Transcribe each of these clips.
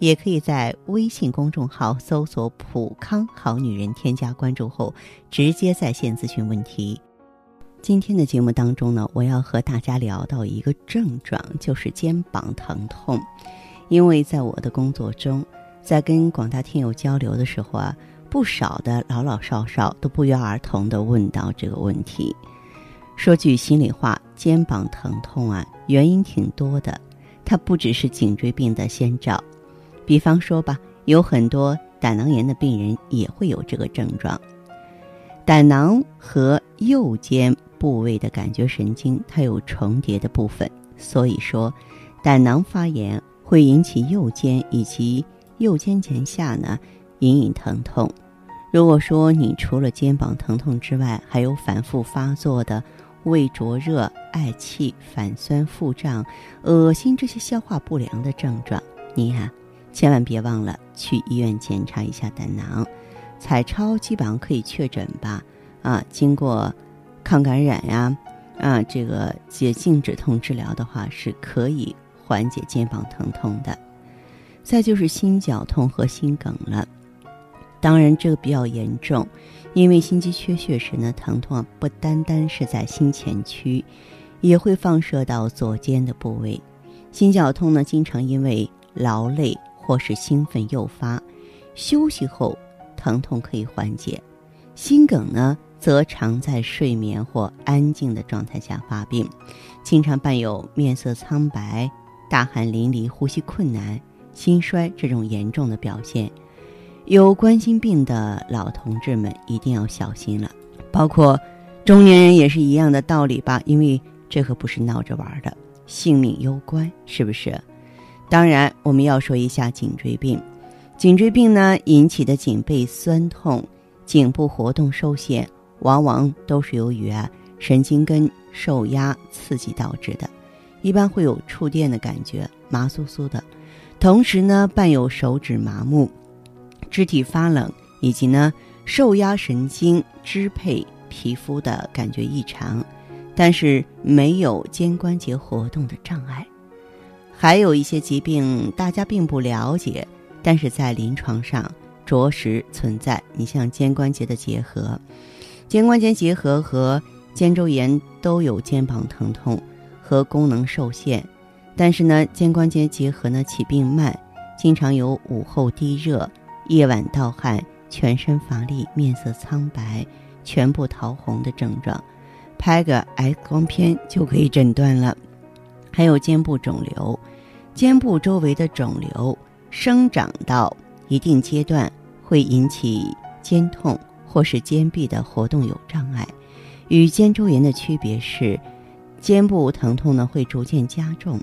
也可以在微信公众号搜索“普康好女人”，添加关注后直接在线咨询问题。今天的节目当中呢，我要和大家聊到一个症状，就是肩膀疼痛。因为在我的工作中，在跟广大听友交流的时候啊，不少的老老少少都不约而同的问到这个问题。说句心里话，肩膀疼痛啊，原因挺多的，它不只是颈椎病的先兆。比方说吧，有很多胆囊炎的病人也会有这个症状。胆囊和右肩部位的感觉神经，它有重叠的部分，所以说，胆囊发炎会引起右肩以及。右肩前下呢，隐隐疼痛。如果说你除了肩膀疼痛之外，还有反复发作的胃灼热、嗳气、反酸、腹胀、恶心这些消化不良的症状，你呀，千万别忘了去医院检查一下胆囊。彩超基本上可以确诊吧？啊，经过抗感染呀，啊，这个解静止痛治疗的话，是可以缓解肩膀疼痛的。再就是心绞痛和心梗了，当然这个比较严重，因为心肌缺血时呢，疼痛啊不单单是在心前区，也会放射到左肩的部位。心绞痛呢，经常因为劳累或是兴奋诱发，休息后疼痛可以缓解。心梗呢，则常在睡眠或安静的状态下发病，经常伴有面色苍白、大汗淋漓、呼吸困难。心衰这种严重的表现，有冠心病的老同志们一定要小心了，包括中年人也是一样的道理吧？因为这可不是闹着玩的，性命攸关，是不是？当然，我们要说一下颈椎病。颈椎病呢引起的颈背酸痛、颈部活动受限，往往都是由于啊神经根受压刺激导致的，一般会有触电的感觉，麻酥酥的。同时呢，伴有手指麻木、肢体发冷，以及呢受压神经支配皮肤的感觉异常，但是没有肩关节活动的障碍。还有一些疾病大家并不了解，但是在临床上着实存在。你像肩关节的结核，肩关节结核和肩周炎都有肩膀疼痛和功能受限。但是呢，肩关节结核呢起病慢，经常有午后低热、夜晚盗汗、全身乏力、面色苍白、全部桃红的症状，拍个 X 光片就可以诊断了。还有肩部肿瘤，肩部周围的肿瘤生长到一定阶段会引起肩痛或是肩臂的活动有障碍。与肩周炎的区别是，肩部疼痛呢会逐渐加重。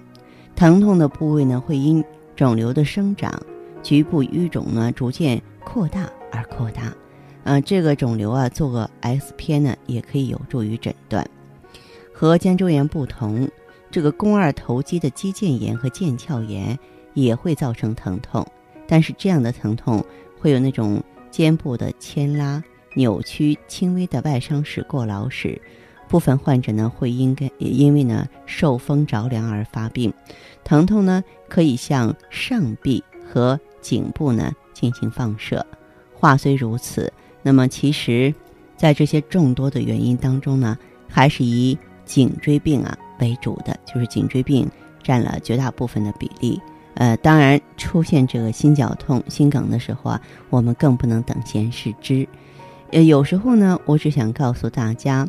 疼痛的部位呢，会因肿瘤的生长、局部淤肿呢逐渐扩大而扩大。嗯，这个肿瘤啊，做个 X 片呢，也可以有助于诊断。和肩周炎不同，这个肱二头肌的肌腱炎和腱鞘炎也会造成疼痛，但是这样的疼痛会有那种肩部的牵拉、扭曲、轻微的外伤史、过劳史。部分患者呢会应该因为呢受风着凉而发病，疼痛呢可以向上臂和颈部呢进行放射。话虽如此，那么其实，在这些众多的原因当中呢，还是以颈椎病啊为主的，就是颈椎病占了绝大部分的比例。呃，当然出现这个心绞痛、心梗的时候啊，我们更不能等闲视之。呃，有时候呢，我只想告诉大家。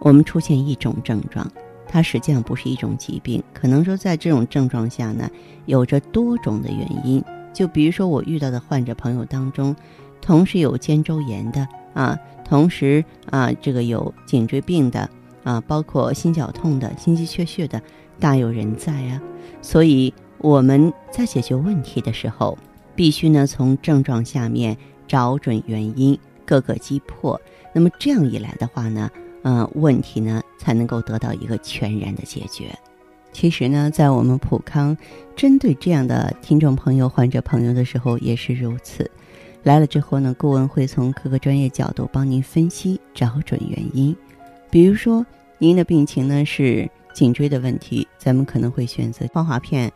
我们出现一种症状，它实际上不是一种疾病。可能说，在这种症状下呢，有着多种的原因。就比如说，我遇到的患者朋友当中，同时有肩周炎的啊，同时啊，这个有颈椎病的啊，包括心绞痛的、心肌缺血的，大有人在啊。所以我们在解决问题的时候，必须呢从症状下面找准原因，各个击破。那么这样一来的话呢？嗯，问题呢才能够得到一个全然的解决。其实呢，在我们普康针对这样的听众朋友、患者朋友的时候也是如此。来了之后呢，顾问会从各个专业角度帮您分析，找准原因。比如说，您的病情呢是颈椎的问题，咱们可能会选择芳华片，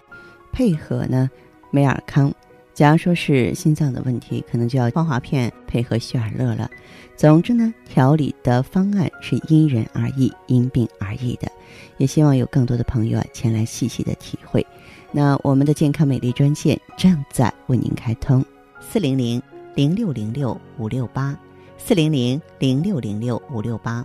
配合呢美尔康。假如说是心脏的问题，可能就要芳华片配合血尔乐了。总之呢，调理的方案是因人而异、因病而异的。也希望有更多的朋友啊前来细细的体会。那我们的健康美丽专线正在为您开通：四零零零六零六五六八，四零零零六零六五六八。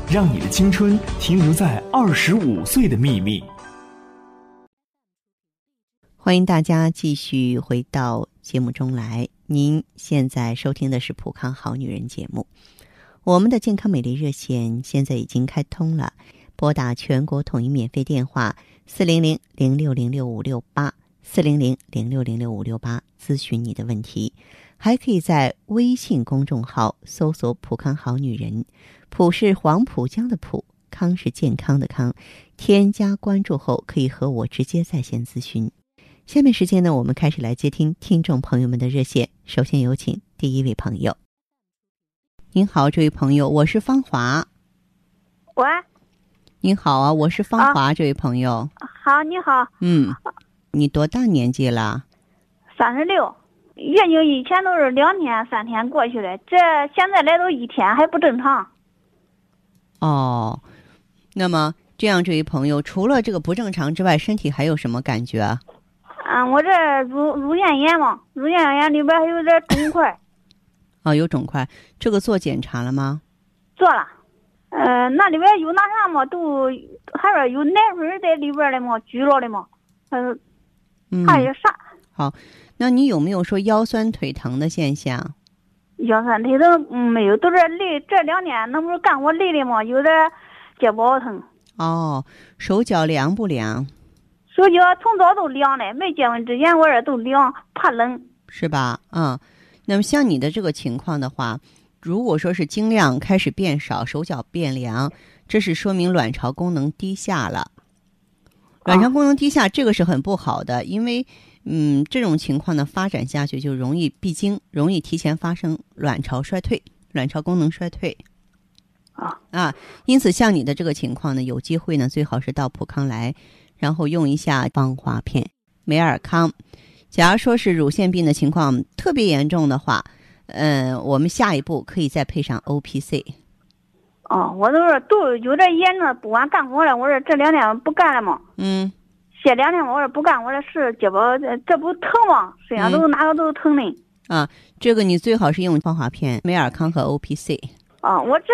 让你的青春停留在二十五岁的秘密。欢迎大家继续回到节目中来。您现在收听的是《普康好女人》节目。我们的健康美丽热线现在已经开通了，拨打全国统一免费电话四零零零六零六五六八四零零零六零六五六八咨询你的问题，还可以在微信公众号搜索“普康好女人”，普是黄浦江的浦，康是健康的康，添加关注后可以和我直接在线咨询。下面时间呢，我们开始来接听听众朋友们的热线。首先有请第一位朋友。您好，这位朋友，我是芳华。喂。您好啊，我是芳华，这位朋友。好，你好。嗯，你多大年纪了？三十六。月经以前都是两天、三天过去的，这现在来都一天还不正常。哦，那么这样，这位朋友，除了这个不正常之外，身体还有什么感觉？嗯，我这乳乳腺炎嘛，乳腺炎里边还有点肿块。啊，有肿块，这个做检查了吗？做了，呃，那里边有那啥嘛，都还说有奶粉在里边的嘛，拘着的嘛，嗯，还有啥？好，那你有没有说腰酸腿疼的现象？腰酸腿疼嗯没有，都是累，这两天那不是干活累的嘛，有点肩膀疼。哦，手脚凉不凉？手脚从早都凉了，没结婚之前我这都凉，怕冷。是吧？嗯。那么像你的这个情况的话，如果说是经量开始变少，手脚变凉，这是说明卵巢功能低下了。卵巢功能低下，这个是很不好的，因为嗯，这种情况呢发展下去就容易闭经，容易提前发生卵巢衰退、卵巢功能衰退。啊啊，因此像你的这个情况呢，有机会呢最好是到普康来，然后用一下芳华片、美尔康。假如说是乳腺病的情况特别严重的话，嗯，我们下一步可以再配上 O P C。哦，我都是都有点严重，不管干活了，我说这两天不干了嘛。嗯。歇两天，我说不干，我的事，结果这不疼吗？身上都哪个都疼的。啊，这个你最好是用芳华片、美尔康和 O P C。啊，我这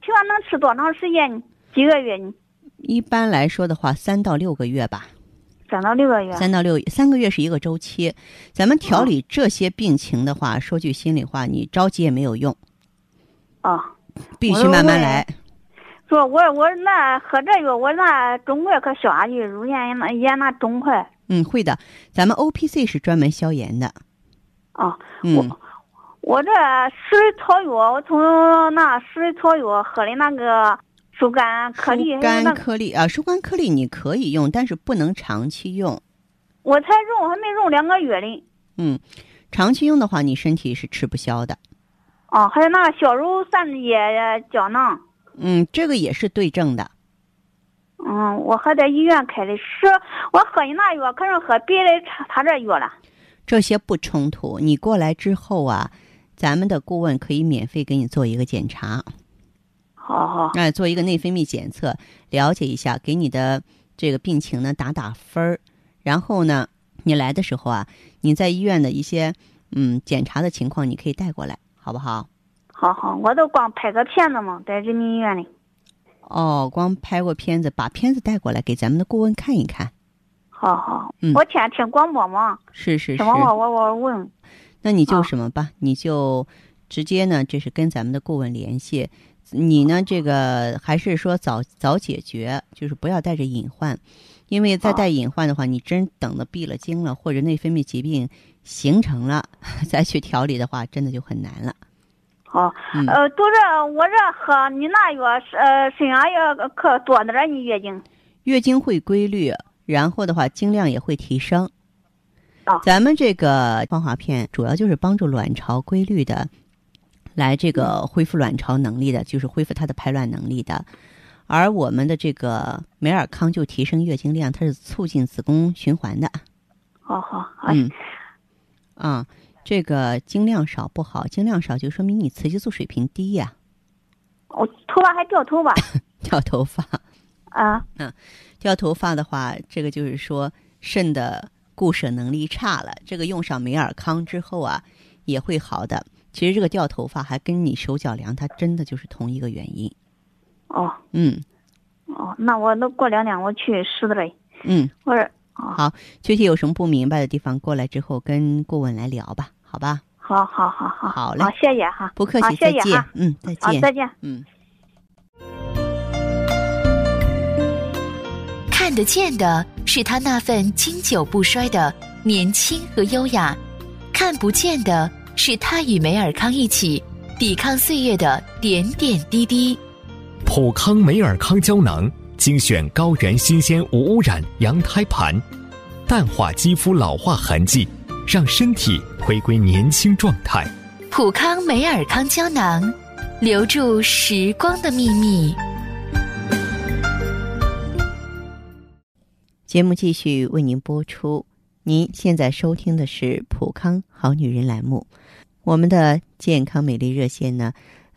平常能吃多长时间？几个月呢？一般来说的话，三到六个月吧。三到六个月，三到六三个月是一个周期。咱们调理这些病情的话，说句心里话，你着急也没有用。啊，必须慢慢来。说，我我那喝这药，我那肿块可消下去，乳腺炎那炎那肿块。嗯，会的。咱们 O P C 是专门消炎的。啊，我我这十味草药，我从那十味草药喝的那个。疏肝颗粒，疏肝颗粒啊，疏肝颗粒你可以用，但是不能长期用。我才用，还没用两个月嘞。嗯，长期用的话，你身体是吃不消的。哦，还有那个消乳散液胶囊。嗯，这个也是对症的。嗯，我还在医院开的，是我喝你那药，可是喝别的他他这药了。这些不冲突，你过来之后啊，咱们的顾问可以免费给你做一个检查。好好，哎，做一个内分泌检测，了解一下，给你的这个病情呢打打分儿。然后呢，你来的时候啊，你在医院的一些嗯检查的情况，你可以带过来，好不好？好好，我都光拍个片子嘛，在人民医院里。哦，光拍过片子，把片子带过来给咱们的顾问看一看。好好，嗯我天天听广播嘛，是是是听。广播我我问。那你就啊什么吧，你就直接呢，就是跟咱们的顾问联系。你呢，这个还是说早早解决，就是不要带着隐患，因为再带隐患的话，你真等的闭了经了，或者内分泌疾病形成了，再去调理的话，真的就很难了。好，嗯呃，都是我这喝你那药是呃沈阳药可多点儿你月经。月经会规律，然后的话经量也会提升。啊咱们这个芳华片主要就是帮助卵巢规律的，来这个恢复卵巢能力的，就是恢复它的排卵能力的。而我们的这个美尔康就提升月经量，它是促进子宫循环的。好好，好嗯，啊，这个经量少不好，经量少就说明你雌激素水平低呀、我头发还掉头发 掉头发。啊。嗯掉头发的话，这个就是说肾的固摄能力差了。这个用上美尔康之后啊，也会好的。其实这个掉头发还跟你手脚凉，它真的就是同一个原因。哦嗯哦，那我那过两天我去试的嘞。嗯，我说哦，好，具体有什么不明白的地方，过来之后跟顾问来聊吧，好吧？好好好好，好嘞好，谢谢哈，不客气，再见谢。嗯，再，见。再见。嗯。看得见的是他那份经久不衰的年轻和优雅，看不见的是他与梅尔康一起抵抗岁月的点点滴滴。普康梅尔康胶囊精选高原新鲜无污染羊胎盘，淡化肌肤老化痕迹，让身体回归年轻状态。普康美尔康胶囊，留住时光的秘密。节目继续为您播出。您现在收听的是《普康好女人》栏目，我们的健康美丽热线呢，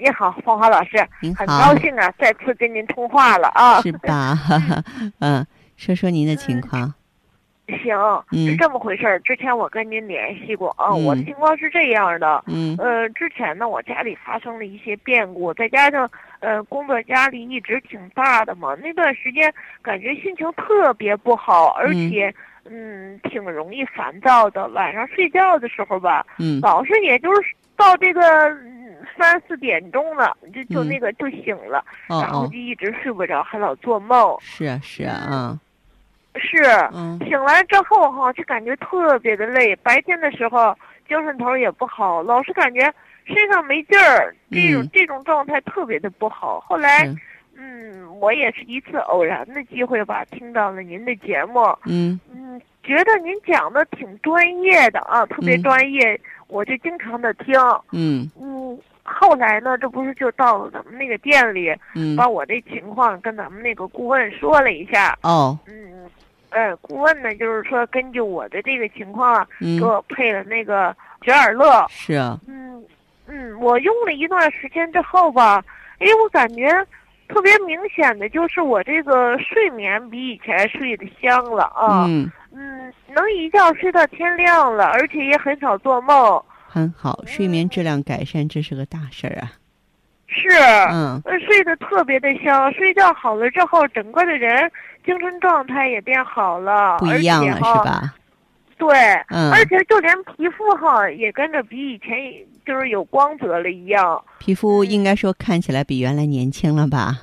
你好，芳华老师，您很高，兴啊，再次跟您通话了啊。是吧？嗯，说说您的情况，行，嗯是这么回事儿。之前我跟您联系过啊，嗯我的情况是这样的。嗯呃，之前呢，我家里发生了一些变故，再加上呃工作压力一直挺大的嘛，那段时间感觉心情特别不好，而嗯且嗯挺容易烦躁的。晚上睡觉的时候吧，嗯老是也就是到这个嗯三四点钟了，就就嗯那个就醒了，然后就，一直睡不着，还老做梦。是啊是啊，啊，是，嗯醒来之后哈，就感觉特别的累。白天的时候精神头也不好，老是感觉身上没劲儿，这种、嗯这种状态特别的不好。后来，嗯，我也是一次偶然的机会吧，听到了您的节目，嗯嗯，觉得您讲的挺专业的啊，特别嗯专业，我就经常的听。嗯嗯，后来呢，这不是就到了咱们那个店里，嗯，把我这情况跟咱们那个顾问说了一下。哦，嗯，呃，顾问呢，就是说根据我的这个情况啊，嗯给，我配了那个雪尔乐。是啊，嗯嗯，我用了一段时间之后吧，哎，我感觉特别明显的就是我这个睡眠比以前睡得香了啊。嗯，嗯，能一觉睡到天亮了，而且也很少做梦。很好，睡眠质量改善，这是个大事儿啊，是。嗯呃，睡得特别的香，睡觉好了之后，整个的人精神状态也变好了，不一样了是？吧？对，嗯，而且就连皮肤哈也跟着比以前就是有光泽了一样。皮肤应该说看起来比原来年轻了吧？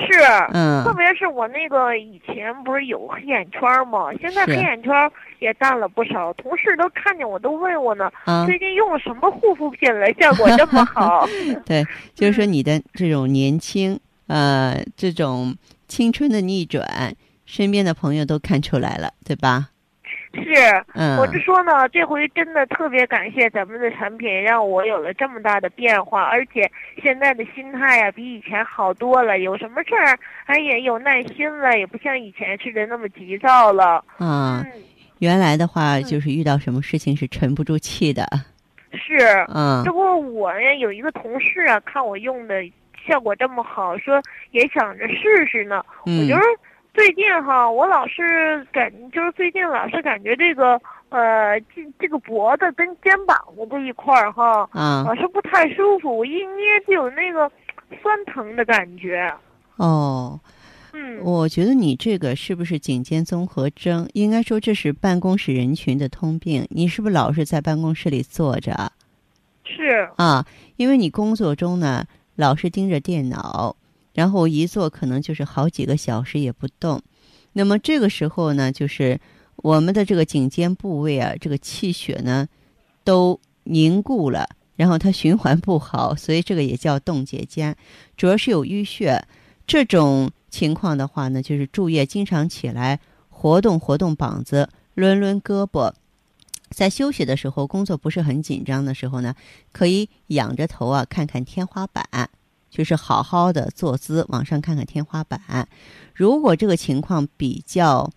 是，嗯特别是我那个以前不是有黑眼圈吗？现在黑眼圈也淡了不少，同事都看见我都问我呢，啊，最近用了什么护肤品了，效果这么好？对，就是说你的这种年轻，呃，这种青春的逆转，身边的朋友都看出来了，对吧？是，嗯，我就说呢，这回真的特别感谢咱们的产品，让我有了这么大的变化，而且现在的心态呀比以前好多了。有什么事儿，哎也有耐心了，也不像以前似的那么急躁了。啊，嗯，原来的话就是遇到什么事情是沉不住气的，是。嗯这不我呀有一个同事啊，看我用的效果这么好，说也想着试试呢。我嗯觉得最近哈，我老是感，就是最近老是感觉这个呃，这这个脖子跟肩膀的这一块儿哈，啊老是不太舒服，我一捏就有那个酸疼的感觉。哦，嗯，我觉得你这个是不是颈肩综合征？应该说这是办公室人群的通病。你是不是老是在办公室里坐着啊？是，啊，因为你工作中呢老是盯着电脑，然后一坐可能就是好几个小时也不动。那么这个时候呢，就是我们的这个颈肩部位啊，这个气血呢都凝固了，然后它循环不好，所以这个也叫冻结肩，主要是有淤血。这种情况的话呢，就是注意经常起来活动活动膀子，抡抡胳膊。在休息的时候，工作不是很紧张的时候呢，可以仰着头啊，看看天花板，就是好好的坐姿往上看看天花板。如果这个情况比较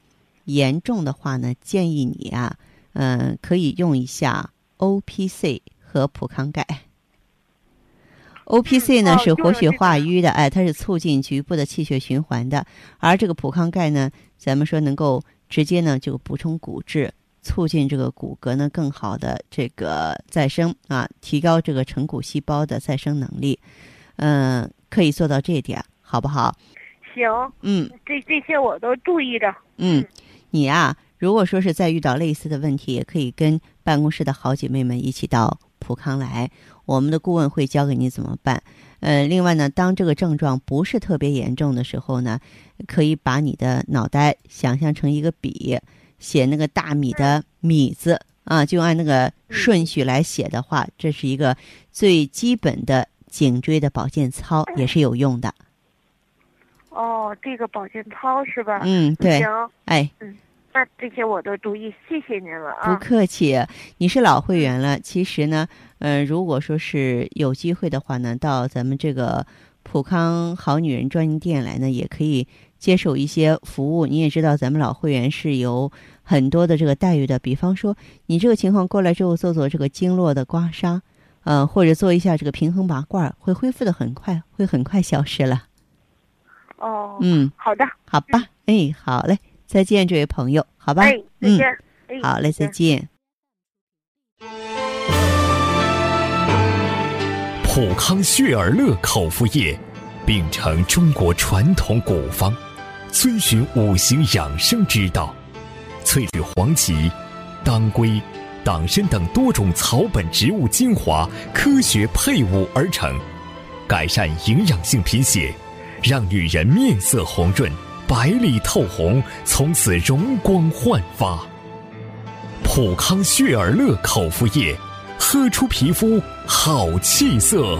严重的话呢，建议你啊，嗯、可以用一下 O P C 和普康钙。O P C 呢、哦是活血化瘀的，哎，它是促进局部的气血循环的，而这个普康钙呢，咱们说能够直接呢就补充骨质，促进这个骨骼呢更好的这个再生啊，提高这个成骨细胞的再生能力。嗯、可以做到这一点，好不好？行，嗯这这些我都注意着。嗯，你啊、如果说是再遇到类似的问题，也可以跟办公室的好姐妹们一起到普康来，我们的顾问会教给你怎么办。呃，另外呢，当这个症状不是特别严重的时候呢，可以把你的脑袋想象成一个笔，写那个大米的米字啊，就按那个顺序来写的话，这是一个最基本的颈椎的保健操，也是有用的。哦，这个保健操是吧？嗯，对，行，哎，嗯那这些我都注意，谢谢您了不啊。客气，你是老会员了。其实呢，呃，如果说是有机会的话呢，到咱们这个普康好女人专营店来呢，也可以接受一些服务。你也知道，咱们老会员是有很多的这个待遇的，比方说你这个情况过来之后，做做这个经络的刮痧，呃，或者做一下这个平衡拔罐，会恢复的很快，会很快消失了。哦，嗯，好的，好吧，哎，好嘞，再见，这位朋友，好吧，哎，再嗯，见。哎好嘞，再见。普康血尔乐口服液，秉承中国传统古方，遵循五行养生之道，萃取黄芪、当归、党参等多种草本植物精华，科学配伍而成，改善营养性贫血，让女人面色红润、白里透红，从此容光焕发。普康血尔乐口服液，喝出皮肤好气色。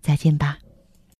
再见吧。